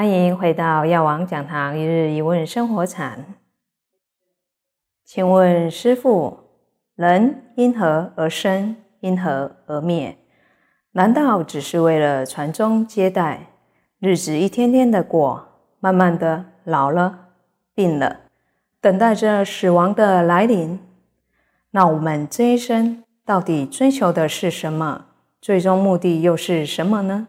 欢迎回到药王讲堂一日一问生活禅。请问师父，人因何而生？因何而灭？难道只是为了传宗接代？日子一天天的过，慢慢的老了、病了，等待着死亡的来临。那我们这一生到底追求的是什么？最终目的又是什么呢？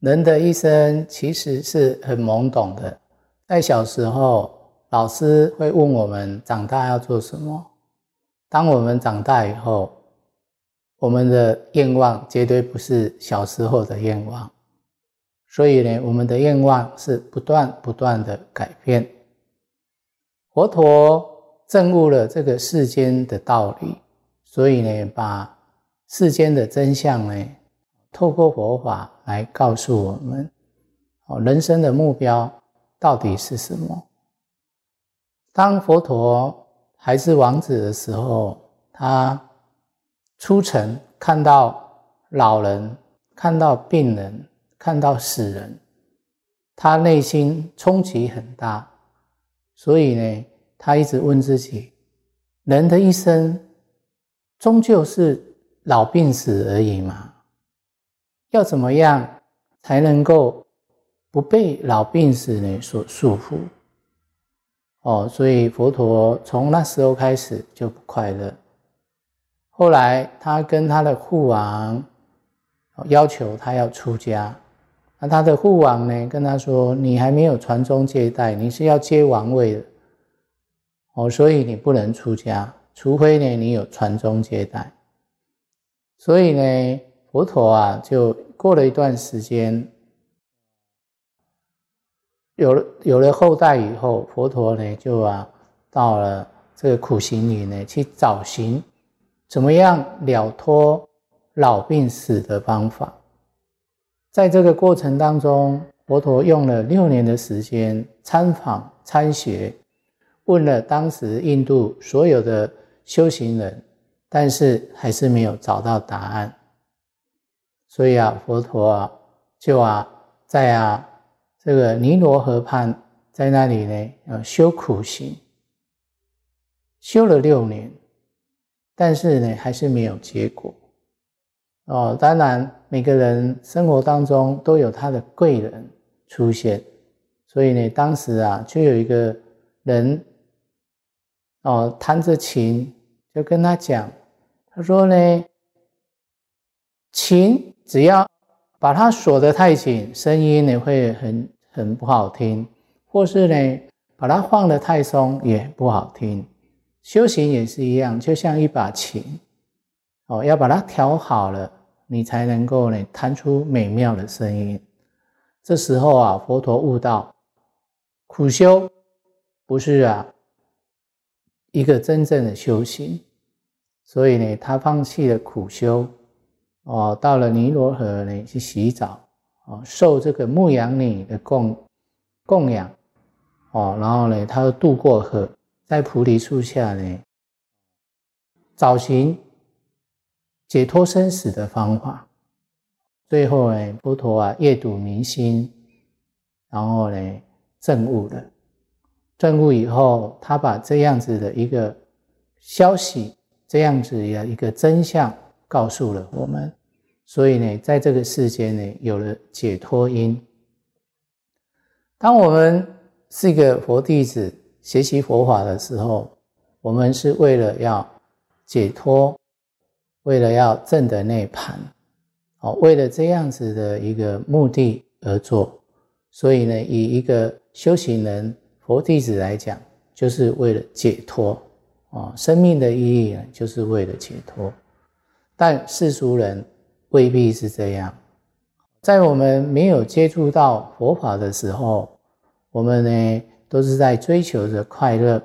人的一生其实是很懵懂的。在小时候，老师会问我们长大要做什么。当我们长大以后，我们的愿望绝对不是小时候的愿望。所以呢，我们的愿望是不断不断的改变。佛陀证悟了这个世间的道理，所以呢，把世间的真相呢，透过佛法来告诉我们：哦，人生的目标到底是什么？当佛陀还是王子的时候，他出城看到老人，看到病人，看到死人，他内心冲击很大，所以呢，他一直问自己：人的一生终究是。老病死而已嘛，要怎么样才能够不被老病死呢所束缚？哦，所以佛陀从那时候开始就不快乐。后来他跟他的父王要求他要出家，那他的父王呢跟他说：“你还没有传宗接代，你是要接王位的，哦，所以你不能出家，除非呢你有传宗接代。”所以呢，佛陀啊，就过了一段时间，有了有了后代以后，佛陀呢就啊到了这个苦行里呢去找寻怎么样了脱老病死的方法。在这个过程当中，佛陀用了六年的时间参访参学，问了当时印度所有的修行人。但是还是没有找到答案，所以啊，佛陀啊，就啊，在啊这个尼罗河畔，在那里呢，呃，修苦行，修了六年，但是呢，还是没有结果。哦，当然，每个人生活当中都有他的贵人出现，所以呢，当时啊，就有一个人，哦，弹着琴，就跟他讲。他说呢，琴只要把它锁得太紧，声音呢会很很不好听；或是呢，把它放得太松也不好听。修行也是一样，就像一把琴，哦，要把它调好了，你才能够呢弹出美妙的声音。这时候啊，佛陀悟道，苦修不是啊一个真正的修行。所以呢，他放弃了苦修，哦，到了尼罗河呢去洗澡，哦，受这个牧羊女的供供养，哦，然后呢，他又渡过河，在菩提树下呢，找寻解脱生死的方法。最后呢，佛陀啊，夜睹明星，然后呢，证悟了。证悟以后，他把这样子的一个消息。这样子的一个真相告诉了我们，所以呢，在这个世间呢，有了解脱因。当我们是一个佛弟子学习佛法的时候，我们是为了要解脱，为了要证得涅盘，哦，为了这样子的一个目的而做。所以呢，以一个修行人佛弟子来讲，就是为了解脱。啊，生命的意义呢，就是为了解脱。但世俗人未必是这样。在我们没有接触到佛法的时候，我们呢都是在追求着快乐，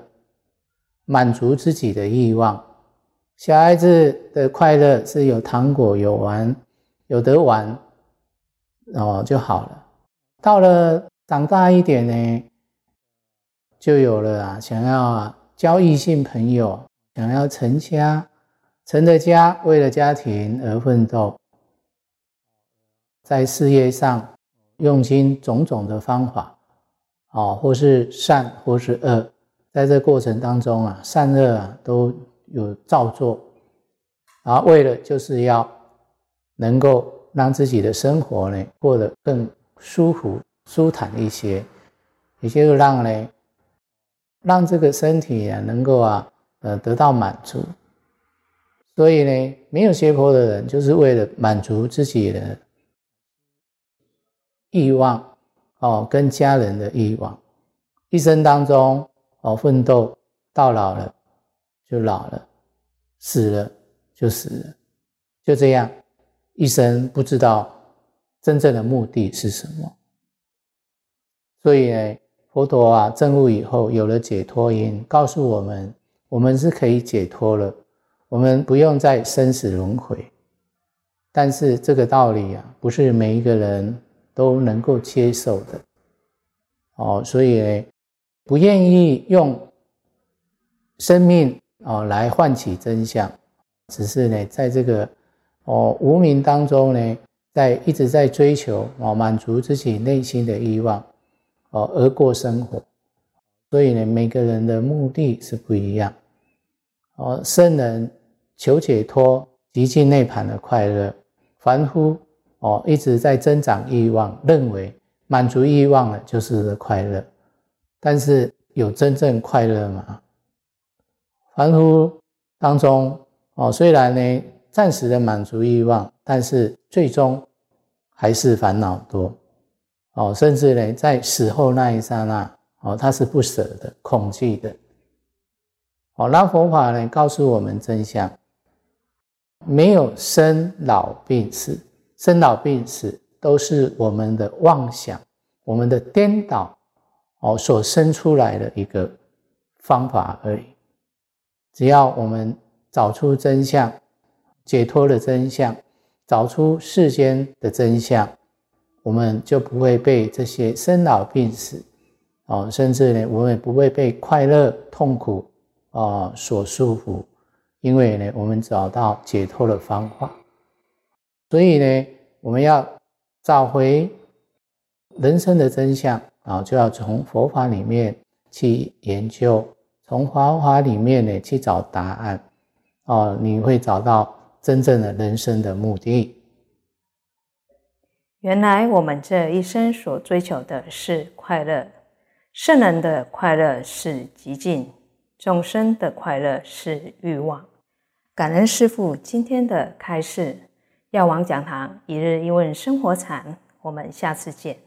满足自己的欲望。小孩子的快乐是有糖果、有玩、有得玩，哦就好了。到了长大一点呢，就有了啊，想要啊。交异性朋友，想要成家，成了家，为了家庭而奋斗，在事业上用尽种种的方法，哦，或是善或是恶，在这过程当中啊，善恶啊都有照做，啊，为了就是要能够让自己的生活呢过得更舒服、舒坦一些，也就是让呢，让这个身体啊能够啊呃得到满足。所以呢，没有邪佛的人，就是为了满足自己的欲望哦，跟家人的欲望，一生当中哦奋斗到老了就老了，死了就死了，就这样一生不知道真正的目的是什么。所以呢，佛陀啊证悟以后有了解脱因，告诉我们，我们是可以解脱了。我们不用再生死轮回，但是这个道理啊，不是每一个人都能够接受的。哦，所以呢，不愿意用生命哦来换取真相，只是呢，在这个哦无名当中呢，在一直在追求哦满足自己内心的欲望哦而过生活，所以呢，每个人的目的是不一样。哦，圣人求解脱、极尽内盘的快乐；凡夫哦，一直在增长欲望，认为满足欲望了就是快乐。但是有真正快乐吗？凡夫当中哦，虽然呢暂时的满足欲望，但是最终还是烦恼多哦，甚至呢在死后那一刹那哦，他是不舍的、恐惧的。哦，那佛法呢？告诉我们真相：没有生老病死，生老病死都是我们的妄想、我们的颠倒哦所生出来的一个方法而已。只要我们找出真相，解脱了真相，找出世间的真相，我们就不会被这些生老病死哦，甚至呢，我们也不会被快乐、痛苦。啊，所束缚，因为呢，我们找到解脱的方法，所以呢，我们要找回人生的真相啊，就要从佛法里面去研究，从佛法里面呢去找答案，哦，你会找到真正的人生的目的。原来我们这一生所追求的是快乐，圣人的快乐是极尽。众生的快乐是欲望。感恩师父今天的开示，药王讲堂一日一问生活禅，我们下次见。